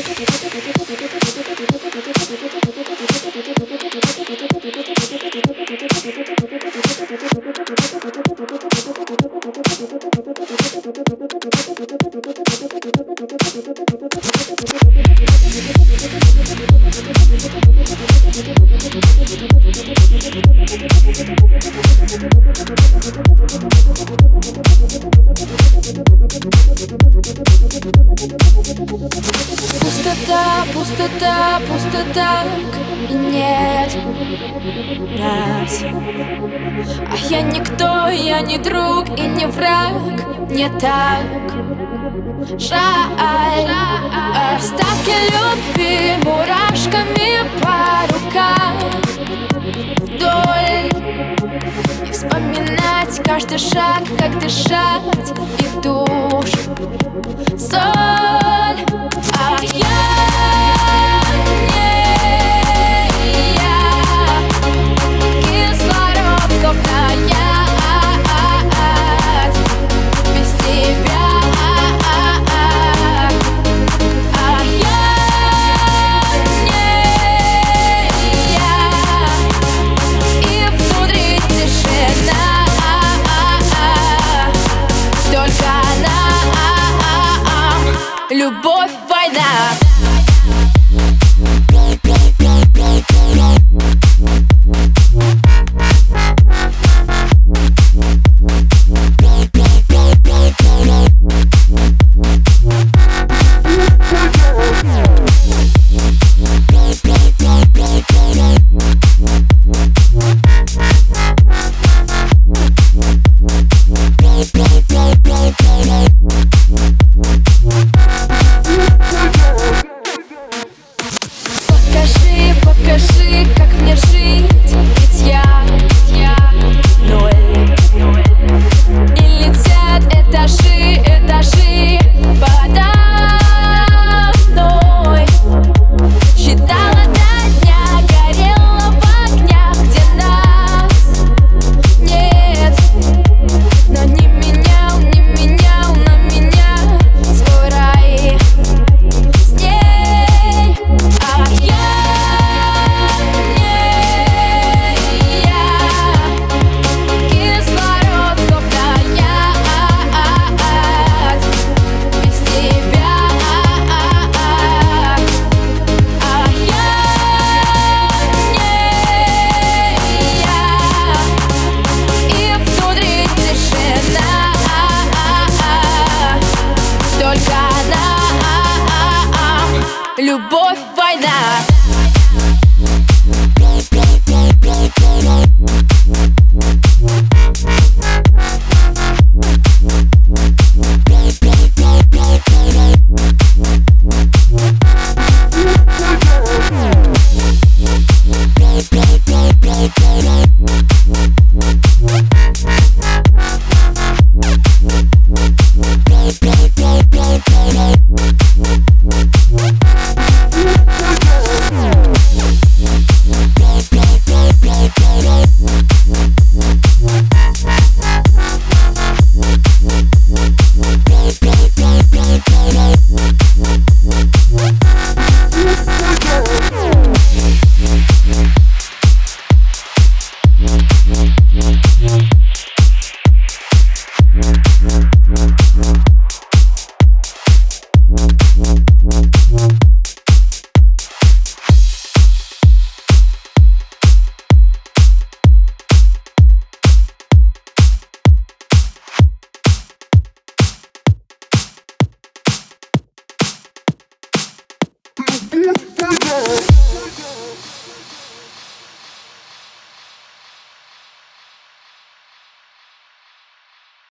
Thank you. Пустота, пустота, пустота И нет нас. А я никто, я не друг и не враг Не так жаль. Оставки любви мурашками по рукам шаг, как дышать И душ Соль А я Boy, by now. Любовь,